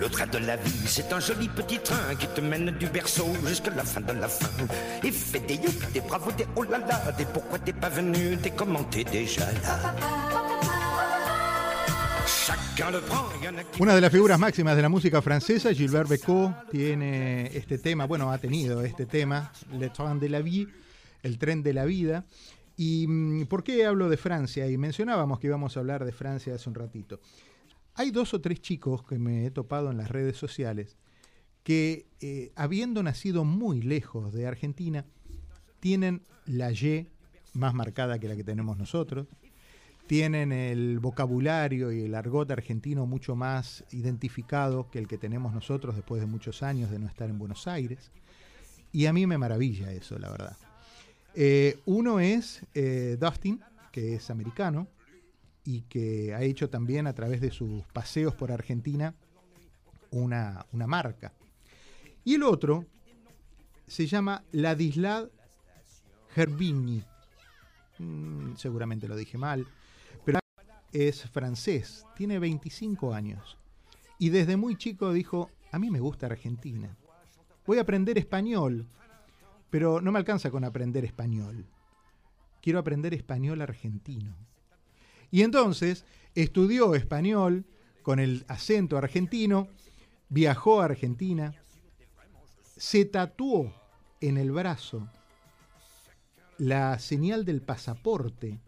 Le train de la vie, c'est un joli petit train qui te mène du berceau jusqu'à la fin de la fin. Et fait des youp, des bravos, des oh là là, des pourquoi t'es pas venu, des comment t'es déjà là. Una de las figuras máximas de la música francesa, Gilbert Bécaud, tiene este tema, bueno, ha tenido este tema, Le Train de la Vie, el tren de la vida. ¿Y mm, por qué hablo de Francia? Y mencionábamos que íbamos a hablar de Francia hace un ratito. Hay dos o tres chicos que me he topado en las redes sociales que, eh, habiendo nacido muy lejos de Argentina, tienen la Y más marcada que la que tenemos nosotros, tienen el vocabulario y el argot argentino mucho más identificado que el que tenemos nosotros después de muchos años de no estar en Buenos Aires. Y a mí me maravilla eso, la verdad. Eh, uno es eh, Dustin, que es americano y que ha hecho también a través de sus paseos por Argentina una, una marca. Y el otro se llama Ladislав Herbigny. Mm, seguramente lo dije mal, pero es francés, tiene 25 años. Y desde muy chico dijo, a mí me gusta Argentina. Voy a aprender español, pero no me alcanza con aprender español. Quiero aprender español argentino. Y entonces estudió español con el acento argentino, viajó a Argentina, se tatuó en el brazo la señal del pasaporte.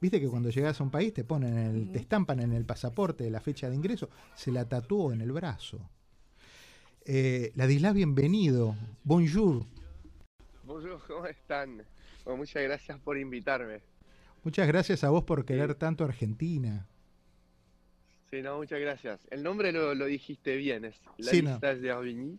Viste que cuando llegas a un país te ponen el, te estampan en el pasaporte la fecha de ingreso, se la tatuó en el brazo. Eh, bienvenido. Bonjour. Bonjour, ¿cómo están? Bueno, muchas gracias por invitarme. Muchas gracias a vos por querer tanto Argentina. Sí, no, muchas gracias. El nombre lo, lo dijiste bien, es La Sí, no. De Arvigny.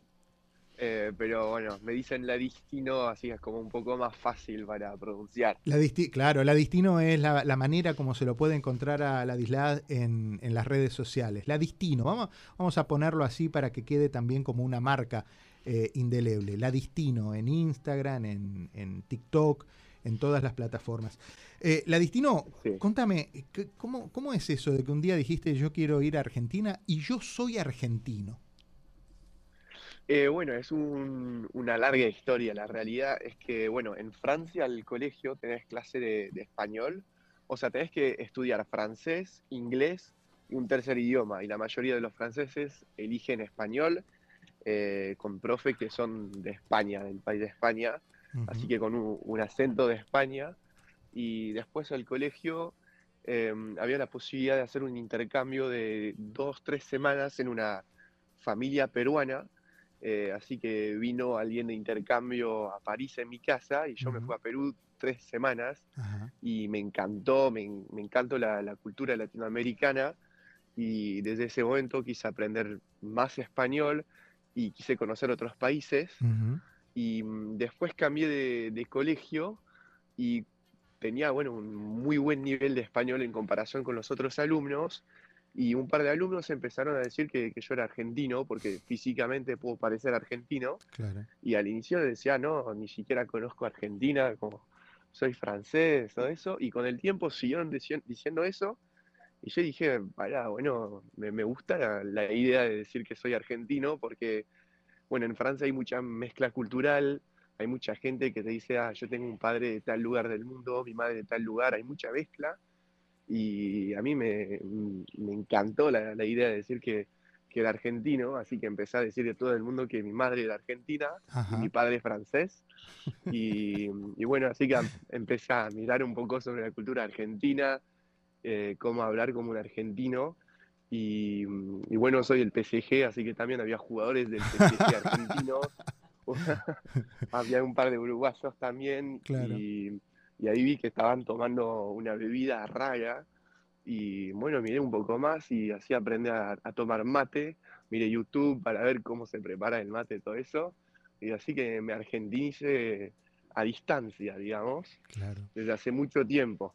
Eh, pero bueno, me dicen Ladistino, así que es como un poco más fácil para pronunciar. La disti- claro, la distino es la, la manera como se lo puede encontrar a Ladislав en, en las redes sociales. La distino, vamos, vamos a ponerlo así para que quede también como una marca eh, indeleble. La distino en Instagram, en, en TikTok, en todas las plataformas. Eh, la distino, Sí. contame, ¿qué- ¿cómo, ¿cómo es eso de que un día dijiste yo quiero ir a Argentina y yo soy argentino? Eh, bueno, es un- una larga historia. La realidad es que, bueno, en Francia al colegio tenés clase de, de español, o sea, tenés que estudiar francés, inglés y un tercer idioma. Y la mayoría de los franceses eligen español eh, con profes que son de España, del país de España. Así que con un, un acento de España. Y después al colegio eh, había la posibilidad de hacer un intercambio de dos, tres semanas en una familia peruana. eh, así que vino alguien de intercambio a París en mi casa y yo me fui a Perú tres semanas y me encantó, me, me encantó la, la cultura latinoamericana y desde ese momento quise aprender más español y quise conocer otros países. Y mm, después cambié de, de colegio y tenía, bueno, un muy buen nivel de español en comparación con los otros alumnos y un par de alumnos empezaron a decir que, que yo era argentino porque físicamente puedo parecer argentino Claro. y al inicio decía, no, ni siquiera conozco Argentina, como soy francés, todo eso, y con el tiempo siguieron dici- diciendo eso, y yo dije, bueno, me, me gusta la, la idea de decir que soy argentino, porque, bueno, en Francia hay mucha mezcla cultural, hay mucha gente que te dice, ah, yo tengo un padre de tal lugar del mundo, mi madre de tal lugar, hay mucha mezcla, y a mí me, me encantó la, la idea de decir que, que era argentino, así que empecé a decirle a todo el mundo que mi madre era argentina, y mi padre es francés. Y, y bueno, así que empecé a mirar un poco sobre la cultura argentina, eh, cómo hablar como un argentino. Y, y bueno, soy del PSG, así que también había jugadores del PSG argentinos. había un par de uruguayos también. Claro. Y, y ahí vi que estaban tomando una bebida rara. Y bueno, miré un poco más y así aprendí a, a tomar mate. Miré YouTube para ver cómo se prepara el mate, todo eso. Y así que me argentinice a distancia, digamos, Claro. desde hace mucho tiempo.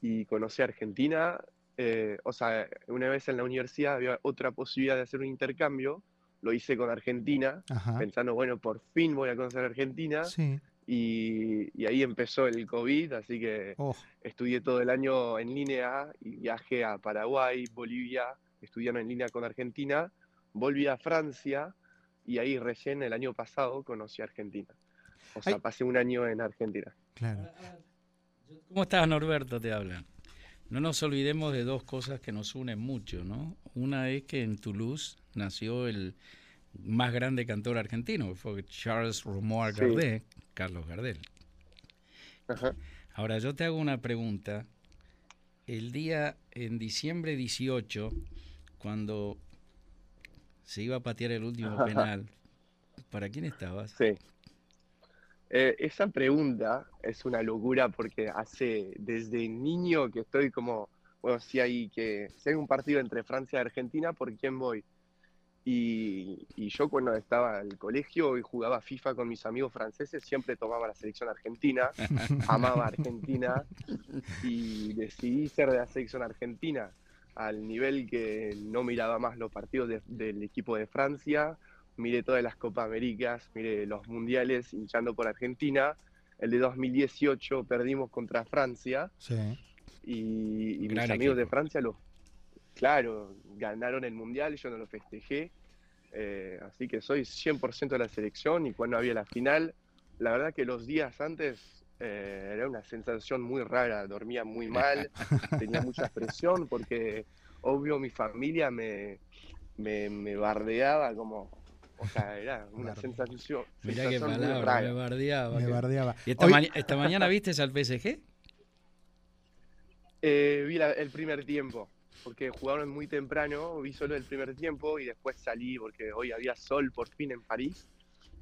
Y conocí a Argentina, eh, o sea, una vez en la universidad había otra posibilidad de hacer un intercambio, lo hice con Argentina, Ajá. pensando, bueno, por fin voy a conocer Argentina, Sí. y, y ahí empezó el COVID, así que Oh, estudié todo el año en línea y viajé a Paraguay, Bolivia, estudiando en línea con Argentina, volví a Francia y ahí recién el año pasado conocí a Argentina. O sea, pasé un año en Argentina. Claro. ¿Cómo estás, Norberto? Te hablan. No nos olvidemos de dos cosas que nos unen mucho, ¿no? Una es que en Toulouse nació el más grande cantor argentino, que fue Charles Romuald Gardel, Carlos Gardel. Ahora yo te hago una pregunta. El día en diciembre 18, cuando se iba a patear el último penal, ¿para quién estabas? Sí. Eh, esa pregunta es una locura porque hace desde niño que estoy como, bueno, si hay que, si hay un partido entre Francia y Argentina, ¿por quién voy? Y, yo cuando estaba en el colegio y jugaba FIFA con mis amigos franceses, siempre tomaba la selección argentina, amaba Argentina y decidí ser de la selección argentina al nivel que no miraba más los partidos del equipo de Francia, miré todas las Copas Américas, miré los mundiales hinchando por Argentina. El de 2018 perdimos contra Francia. Y, mis amigos de Francia, los, claro, ganaron el mundial, yo no lo festejé. Eh, así que soy 100% de la selección y cuando había la final, la verdad que los días antes eh, era una sensación muy rara, dormía muy mal, tenía mucha presión porque obvio mi familia me, me, me bardeaba como o sea, era una sensación. Mirá qué palabra, me bardeaba. Me bardeaba. ¿Y esta, mañana viste al PSG? Eh, vi el primer tiempo, porque jugaron muy temprano, vi solo el primer tiempo y después salí porque hoy había sol por fin en París.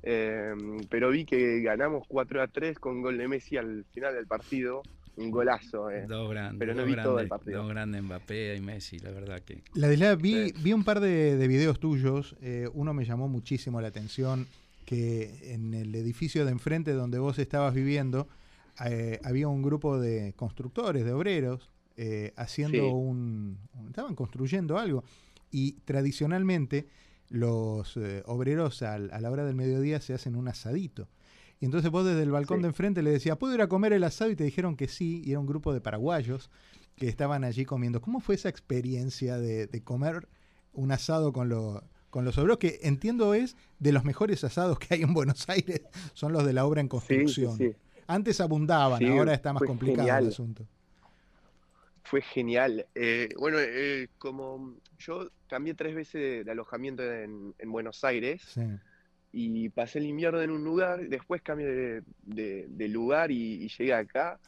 Eh, pero vi que ganamos 4 a 3 con gol de Messi al final del partido un golazo. Eh. Dos grandes. Pero no vi todo el partido. Dos grandes Mbappé y Messi, la verdad que. La de vi, vi un par de, videos tuyos. Eh, uno me llamó muchísimo la atención que en el edificio de enfrente donde vos estabas viviendo eh, había un grupo de constructores, de obreros, haciendo un, estaban construyendo algo. Y tradicionalmente los obreros a la hora del mediodía se hacen un asadito. Y entonces vos desde el balcón de enfrente le decías, ¿puedo ir a comer el asado? Y te dijeron que sí, y era un grupo de paraguayos que estaban allí comiendo. ¿Cómo fue esa experiencia de, comer un asado con, con los obreros? Que entiendo es de los mejores asados que hay en Buenos Aires, son los de la obra en construcción. Antes abundaban, ahora está más complicado el asunto. Fue genial. Eh, bueno, eh, como yo cambié tres veces de, alojamiento en, en Buenos Aires, sí y pasé el invierno en un lugar, después cambié de, lugar y, llegué acá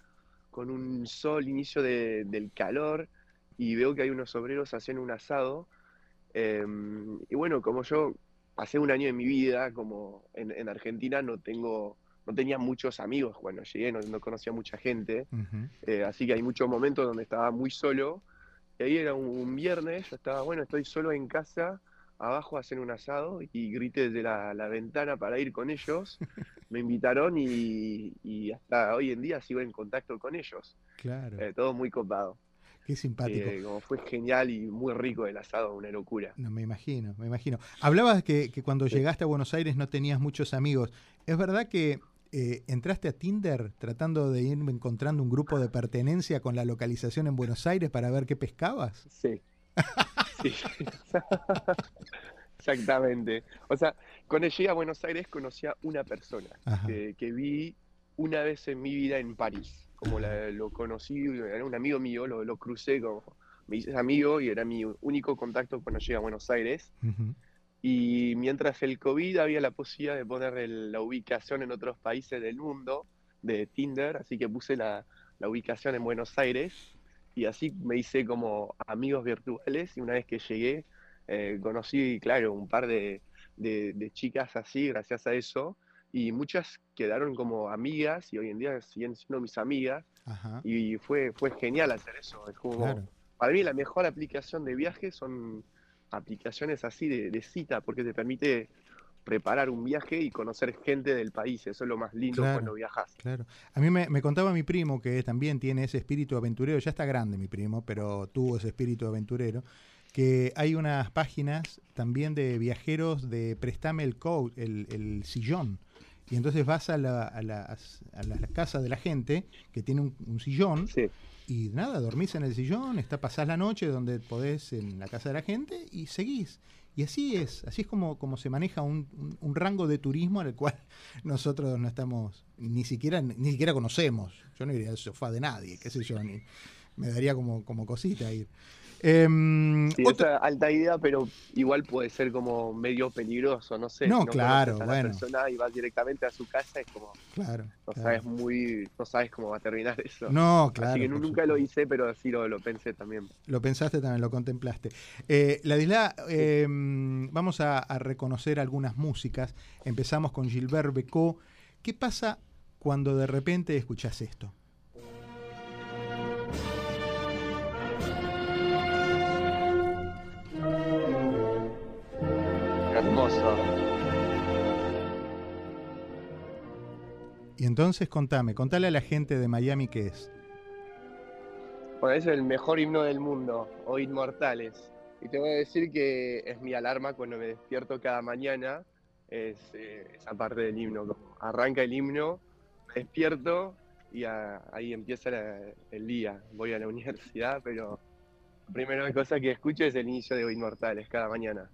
con un sol, inicio del calor, y veo que hay unos obreros haciendo un asado. Em, y bueno, como yo pasé un año de mi vida, como en, Argentina no tengo, no tenía muchos amigos cuando llegué, no, conocía mucha gente, eh, así que hay muchos momentos donde estaba muy solo. Y ahí era un viernes, yo estaba, bueno, estoy solo en casa, abajo hacen un asado y grité desde la, ventana para ir con ellos. Me invitaron y, hasta hoy en día sigo en contacto con ellos. Claro. Eh, todo muy copado. Qué simpático. Eh, como fue genial y muy rico el asado, una locura. No, me imagino, me imagino. Hablabas que, que cuando llegaste a Buenos Aires no tenías muchos amigos. ¿Es verdad que eh, entraste a Tinder tratando de ir encontrando un grupo de pertenencia con la localización en Buenos Aires para ver qué pescabas? Sí. Exactamente. O sea, cuando llegué a Buenos Aires conocía una persona que, vi una vez en mi vida en París. Como lo conocí, era un amigo mío, lo, crucé como me hice amigo y era mi único contacto cuando llegué a Buenos Aires. Y mientras el COVID había la posibilidad de poner la ubicación en otros países del mundo de Tinder, así que puse la, la ubicación en Buenos Aires y así me hice como amigos virtuales y una vez que llegué eh, conocí, claro, un par de, chicas así gracias a eso y muchas quedaron como amigas y hoy en día siguen siendo mis amigas y fue, fue genial hacer eso. Es como, Para mí la mejor aplicación de viaje son aplicaciones así de, de cita porque te permite preparar un viaje y conocer gente del país. Eso es lo más lindo cuando viajas. Claro. A mí me, contaba mi primo que también tiene ese espíritu aventurero. Ya está grande mi primo, pero tuvo ese espíritu aventurero. Que hay unas páginas también de viajeros de Prestame el, coat, el, sillón. y entonces vas a la, a la, a la casa de la gente que tiene un, un sillón Sí. y nada, dormís en el sillón, está, pasás la noche donde podés en la casa de la gente y seguís. Y así es, así es como, como se maneja un, un- rango de turismo al cual nosotros no estamos, ni siquiera, ni siquiera conocemos. Yo no iría al sofá de nadie, qué sé yo, ni, me daría como, como cosita ir. Em, Sí, otra- alta idea, pero igual puede ser como medio peligroso, no sé. No, si claro, a bueno. la persona y vas directamente a su casa, es como, claro, no claro. sabes muy, no sabes cómo va a terminar eso. No, claro. Así que nunca lo hice, pero sí lo, lo pensé también. Lo pensaste también, lo contemplaste. Eh, Ladisla, eh, vamos a, a reconocer algunas músicas. Empezamos con Gilbert Becot. ¿Qué pasa cuando de repente escuchás esto? Y entonces contame, contale a la gente de Miami qué es. Bueno, es el mejor himno del mundo, o Inmortales. Y te voy a decir que es mi alarma cuando me despierto cada mañana, es eh, esa parte del himno. Como arranca el himno, me despierto y a- ahí empieza la- el día. Voy a la universidad, pero la primera cosa que escucho es el inicio de Inmortales cada mañana.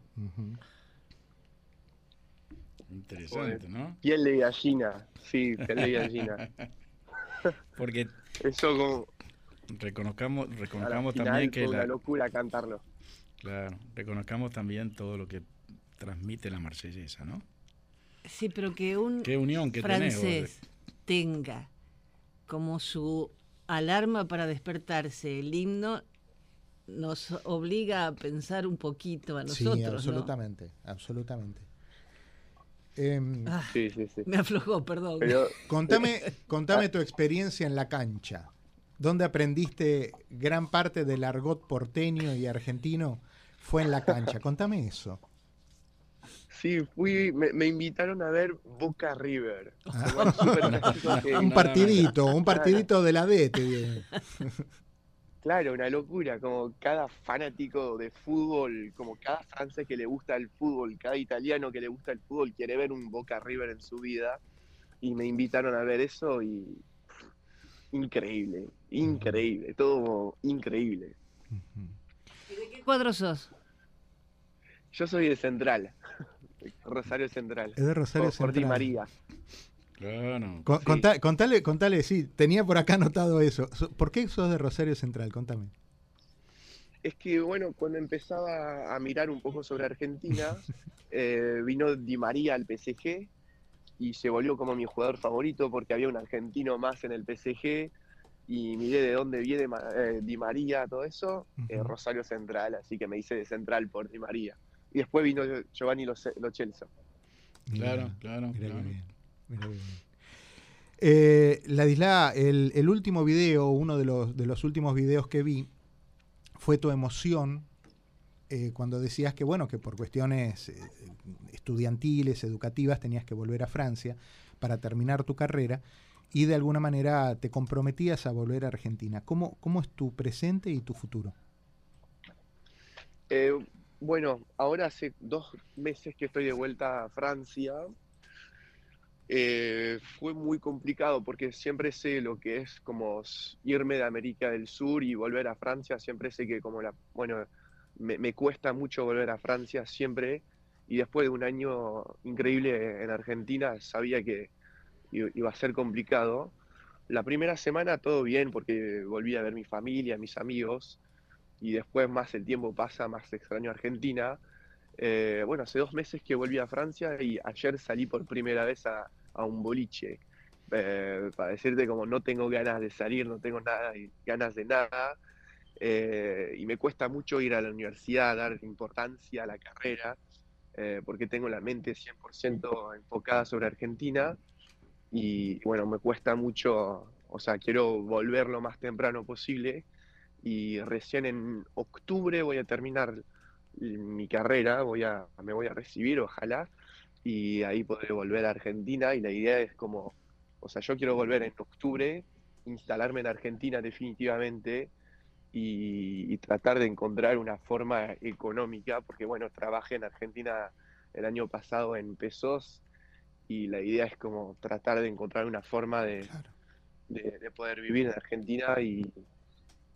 Interesante, ¿no? Piel de gallina, sí, piel de gallina. Porque Eso como reconozcamos, reconozcamos final también que una la, locura cantarlo. claro, reconozcamos también todo lo que transmite la marsellesa, ¿no? Sí, pero que un Qué unión que tenés, francés tenga como su alarma para despertarse el himno nos obliga a pensar un poquito a nosotros. Sí, ¿no? absolutamente, Em, Ah, Sí, sí, sí. me aflojó, perdón. Pero contame, contame tu experiencia en la cancha. ¿Dónde aprendiste gran parte del argot porteño y argentino? Fue en la cancha. Contame eso. Sí, fui, me, me invitaron a ver Boca River. Ah. Que- Un partidito, un partidito de la D, te digo. Claro, una locura, como cada fanático de fútbol, como cada francés que le gusta el fútbol, cada italiano que le gusta el fútbol quiere ver un Boca River en su vida. Y me invitaron a ver eso y pff, increíble, increíble, todo increíble. ¿Y ¿De qué cuadro sos? Yo soy de Central, Rosario Central. Es de Rosario por, por Di Central. María. Claro. Con- Sí. contá- contale, contale, sí, tenía por acá anotado eso. So- ¿Por qué sos de Rosario Central? Contame. Es que, bueno, cuando empezaba a mirar un poco sobre Argentina, eh, vino Di María al PSG y se volvió como mi jugador favorito porque había un argentino más en el PSG y miré de dónde viene eh, Di María, todo eso, eh. Rosario Central, así que me hice de Central por Di María. Y después vino Giovanni Lo, Lo Celso. Claro, claro, claro. Qué bien. Eh, el, el último video, uno de los, de los últimos videos que vi, fue tu emoción eh, cuando decías que, bueno, que por cuestiones eh, estudiantiles, educativas, tenías que volver a Francia para terminar tu carrera y de alguna manera te comprometías a volver a Argentina. ¿Cómo, cómo es tu presente y tu futuro? Bueno, ahora hace dos meses que estoy de vuelta a Francia. Eh, fue muy complicado porque siempre sé lo que es como irme de América del Sur y volver a Francia. Siempre sé que como la, bueno, me, cuesta mucho volver a Francia siempre. Y después de un año increíble en Argentina, sabía que iba a ser complicado. La primera semana todo bien porque volví a ver mi familia, mis amigos y después más el tiempo pasa, más extraño Argentina. Eh, bueno, hace dos meses que volví a Francia y ayer salí por primera vez a, a un boliche. Eh, para decirte como no tengo ganas de salir, no tengo nada, ganas de nada. eh, y me cuesta mucho ir a la universidad, dar importancia a la carrera, eh, porque tengo la mente 100% enfocada sobre Argentina. Y bueno, me cuesta mucho, o sea, quiero volver lo más temprano posible y recién en octubre voy a terminar mi carrera, voy a, me voy a recibir, ojalá, y ahí podré volver a Argentina y la idea es como, o sea, yo quiero volver en octubre, instalarme en Argentina definitivamente y, y tratar de encontrar una forma económica, porque bueno, trabajé en Argentina el año pasado en pesos y la idea es como tratar de encontrar una forma de, de, poder vivir en Argentina y,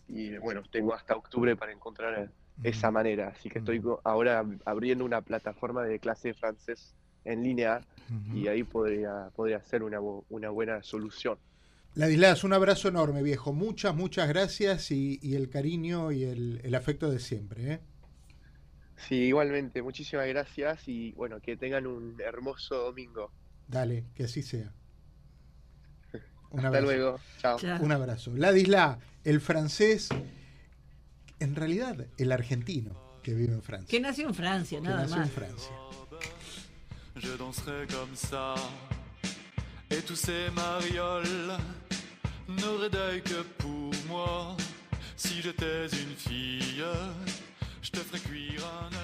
y, bueno, tengo hasta octubre para encontrar esa manera, así que estoy ahora abriendo una plataforma de clase de francés en línea y ahí podría, podría ser una, una buena solución. Ladislas, un abrazo enorme, viejo. Muchas, muchas gracias y, el cariño y el, afecto de siempre. ¿eh? Sí, igualmente. Muchísimas gracias y bueno, que tengan un hermoso domingo. Dale, que así sea. Un Hasta luego. Chao. Un abrazo. Ladisla, el francés, en realidad el argentino que vive en Francia. Que nació en Francia, nada que nació en Francia. Et tous ces marioles n'auraient d'œil que pour moi. Si j'étais une fille, je te ferais cuire un.